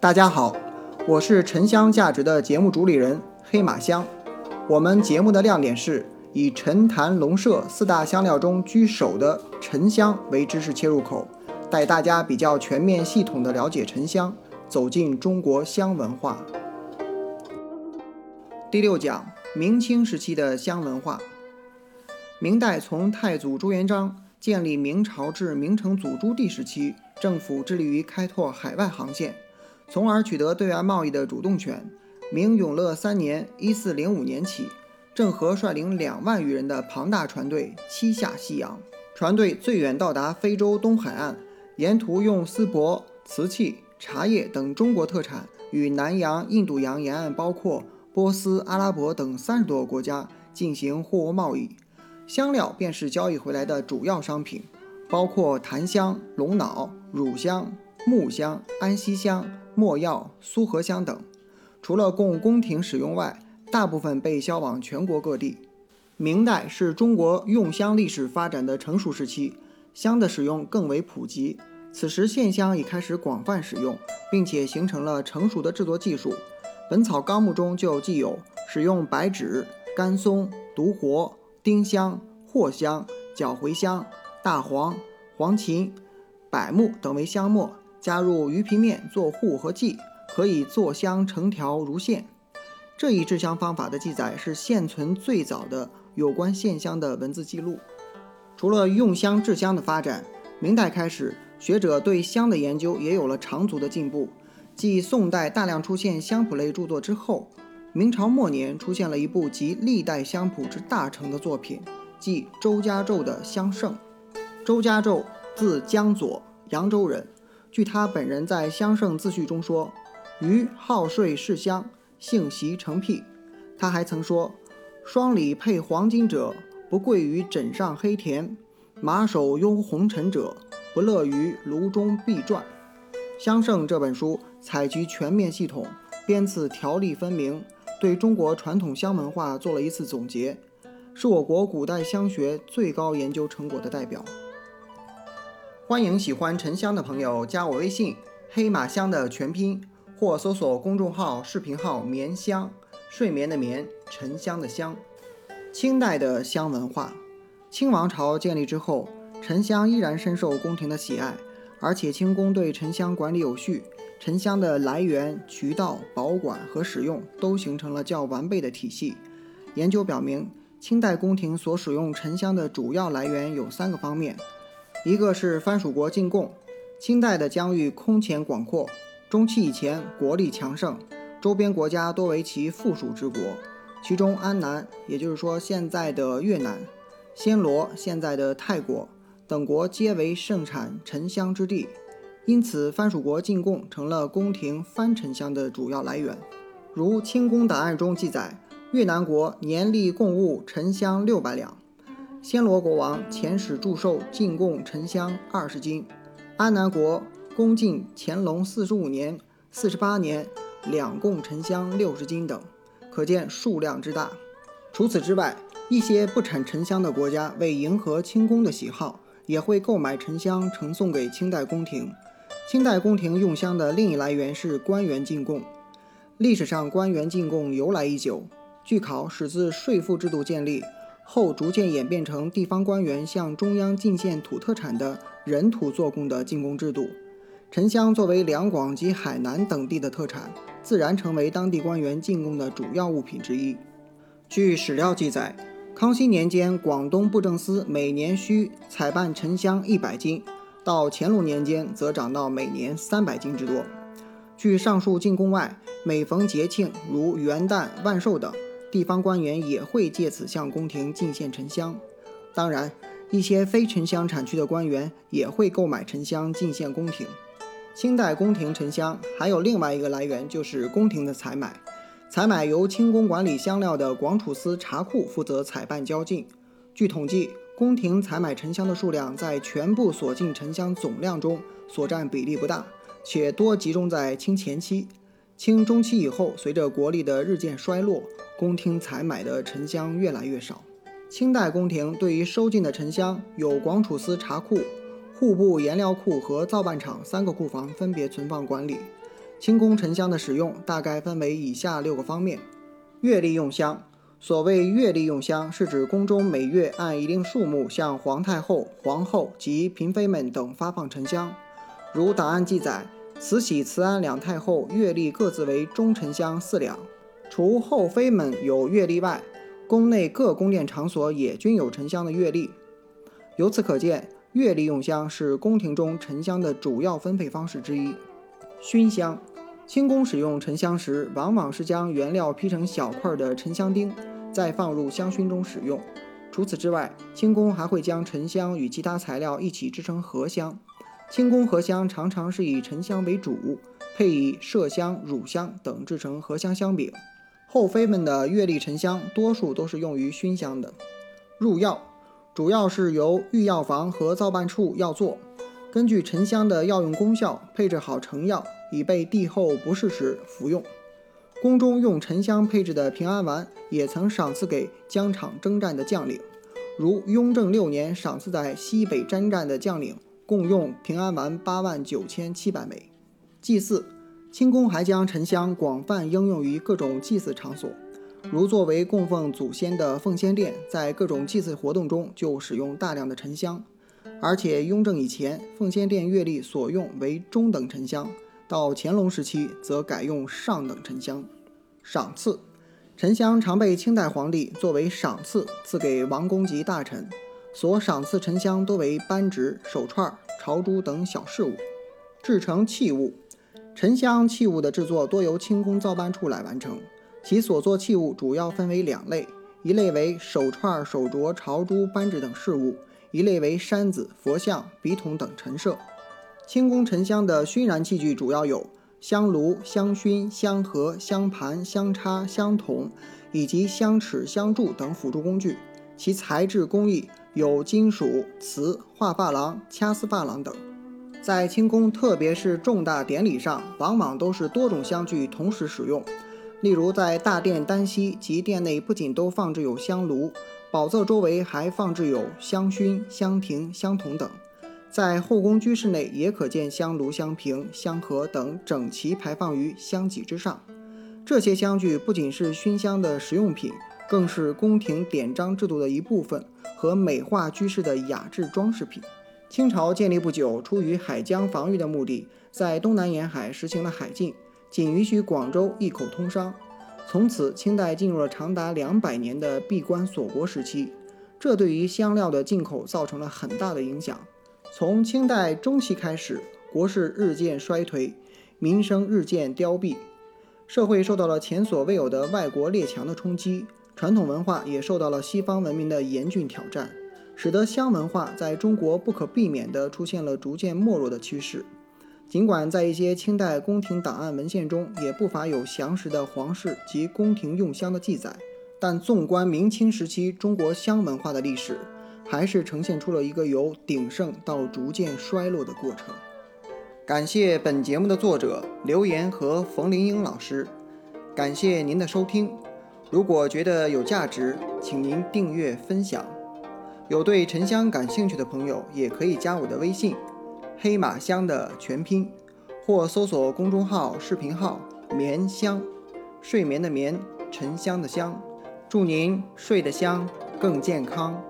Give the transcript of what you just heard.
大家好，我是沉香价值的节目主理人黑马香。我们节目的亮点是以沉檀龙麝四大香料中居首的沉香为知识切入口，带大家比较全面系统的了解沉香，走进中国香文化。第六讲：明清时期的香文化。明代从太祖朱元璋建立明朝至明成祖朱棣时期，政府致力于开拓海外航线，从而取得对外贸易的主动权。明永乐三年（一四零五年）起，郑和率领两万余人的庞大船队七下西洋，船队最远到达非洲东海岸，沿途用丝帛、瓷器、茶叶等中国特产，与南洋、印度洋沿岸，包括波斯、阿拉伯等三十多个国家进行货物贸易。香料便是交易回来的主要商品，包括檀香、龙脑、乳香、木香、安息香、没药、苏合香等。除了供宫廷使用外，大部分被销往全国各地。明代是中国用香历史发展的成熟时期，香的使用更为普及。此时线香已开始广泛使用，并且形成了成熟的制作技术。《本草纲目》中就记有使用白芷、甘松、独活。丁香、藿香、角茴香、大黄、黄芩、柏木等为香末，加入鱼皮面做糊和剂，可以做香成条如线。这一制香方法的记载是现存最早的有关线香的文字记录。除了用香制香的发展，明代开始，学者对香的研究也有了长足的进步。继宋代大量出现香谱类著作之后。明朝末年出现了一部集历代香谱之大成的作品，即周家胄的《香圣》。周家胄字江左，扬州人。据他本人在《香圣》自序中说：“余好睡嗜香，性习成癖。”他还曾说：“双里配黄金者，不贵于枕上黑田；马首拥红尘者，不乐于炉中碧馔。”《香圣》这本书采集全面系统，编次条例分明。对中国传统香文化做了一次总结，是我国古代香学最高研究成果的代表。欢迎喜欢沉香的朋友加我微信“黑马香”的全拼，或搜索公众号、视频号“眠香”，睡眠的眠，沉香的香。清代的香文化，清王朝建立之后，沉香依然深受宫廷的喜爱，而且清宫对沉香管理有序。沉香的来源、渠道、保管和使用都形成了较完备的体系。研究表明，清代宫廷所使用沉香的主要来源有三个方面：一个是藩属国进贡。清代的疆域空前广阔，中期以前国力强盛，周边国家多为其附属之国，其中安南，也就是说现在的越南、暹罗（现在的泰国）等国皆为盛产沉香之地。因此，藩属国进贡成了宫廷藩沉香的主要来源。如清宫档案中记载，越南国年例贡物沉香六百两，暹罗国王遣使祝寿进贡沉香二十斤，安南国恭进乾隆四十五年、四十八年两贡沉香六十斤等，可见数量之大。除此之外，一些不产沉香的国家为迎合清宫的喜好，也会购买沉香呈送给清代宫廷。清代宫廷用香的另一来源是官员进贡。历史上，官员进贡由来已久。据考，始自税赋制度建立后，逐渐演变成地方官员向中央进献土特产的人土做贡的进贡制度。沉香作为两广及海南等地的特产，自然成为当地官员进贡的主要物品之一。据史料记载，康熙年间，广东布政司每年需采办沉香一百斤。到乾隆年间，则涨到每年三百斤之多。据上述进贡外，每逢节庆如元旦、万寿等，地方官员也会借此向宫廷进献沉香。当然，一些非沉香产区的官员也会购买沉香进献宫廷。清代宫廷沉香还有另外一个来源，就是宫廷的采买。采买由清宫管理香料的广储司茶库负责采办交进。据统计。宫廷采买沉香的数量在全部所进沉香总量中所占比例不大，且多集中在清前期。清中期以后，随着国力的日渐衰落，宫廷采买的沉香越来越少。清代宫廷对于收进的沉香，有广储司茶库、户部颜料库和造办厂三个库房分别存放管理。清宫沉香的使用大概分为以下六个方面：月例用香。所谓月例用香，是指宫中每月按一定数目向皇太后、皇后及嫔妃们等发放沉香。如档案记载，慈禧、慈安两太后月例各自为中沉香四两。除后妃们有月历外，宫内各宫殿场所也均有沉香的月历。由此可见，月历用香是宫廷中沉香的主要分配方式之一。熏香，清宫使用沉香时，往往是将原料劈成小块的沉香丁。再放入香薰中使用。除此之外，清宫还会将沉香与其他材料一起制成合香。清宫合香常常是以沉香为主，配以麝香、乳香等制成合香香饼。后妃们的月历沉香多数都是用于熏香的。入药主要是由御药房和造办处药作，根据沉香的药用功效配置好成药，以备帝后不适时服用。宫中用沉香配制的平安丸，也曾赏赐给疆场征战的将领。如雍正六年赏赐在西北征战的将领，共用平安丸八万九千七百枚。祭祀，清宫还将沉香广泛应用于各种祭祀场所，如作为供奉祖先的奉先殿，在各种祭祀活动中就使用大量的沉香。而且雍正以前，奉先殿月历所用为中等沉香。到乾隆时期，则改用上等沉香。赏赐沉香常被清代皇帝作为赏赐赐给王公及大臣，所赏赐沉香多为扳指、手串、朝珠等小饰物。制成器物，沉香器物的制作多由清宫造办处来完成，其所作器物主要分为两类：一类为手串、手镯、朝珠、扳指等饰物；一类为山子、佛像、笔筒等陈设。清宫沉香的熏燃器具主要有香炉、香薰、香盒、香盘、香叉、香筒，以及香尺、香柱等辅助工具。其材质工艺有金属、瓷、画珐琅、掐丝珐琅等。在清宫，特别是重大典礼上，往往都是多种香具同时使用。例如，在大殿单膝及殿内，不仅都放置有香炉，宝座周围还放置有香薰、香亭、香筒等。在后宫居室内，也可见香炉、香瓶、香盒等整齐排放于香几之上。这些香具不仅是熏香的实用品，更是宫廷典章制度的一部分和美化居室的雅致装饰品。清朝建立不久，出于海疆防御的目的，在东南沿海实行了海禁，仅允许广州一口通商。从此，清代进入了长达两百年的闭关锁国时期，这对于香料的进口造成了很大的影响。从清代中期开始，国势日渐衰退，民生日渐凋敝，社会受到了前所未有的外国列强的冲击，传统文化也受到了西方文明的严峻挑战，使得香文化在中国不可避免地出现了逐渐没落的趋势。尽管在一些清代宫廷档案文献中也不乏有详实的皇室及宫廷用香的记载，但纵观明清时期中国香文化的历史。还是呈现出了一个由鼎盛到逐渐衰落的过程。感谢本节目的作者刘岩和冯玲英老师，感谢您的收听。如果觉得有价值，请您订阅分享。有对沉香感兴趣的朋友，也可以加我的微信“黑马香”的全拼，或搜索公众号、视频号“眠香”，睡眠的眠，沉香的香。祝您睡得香，更健康。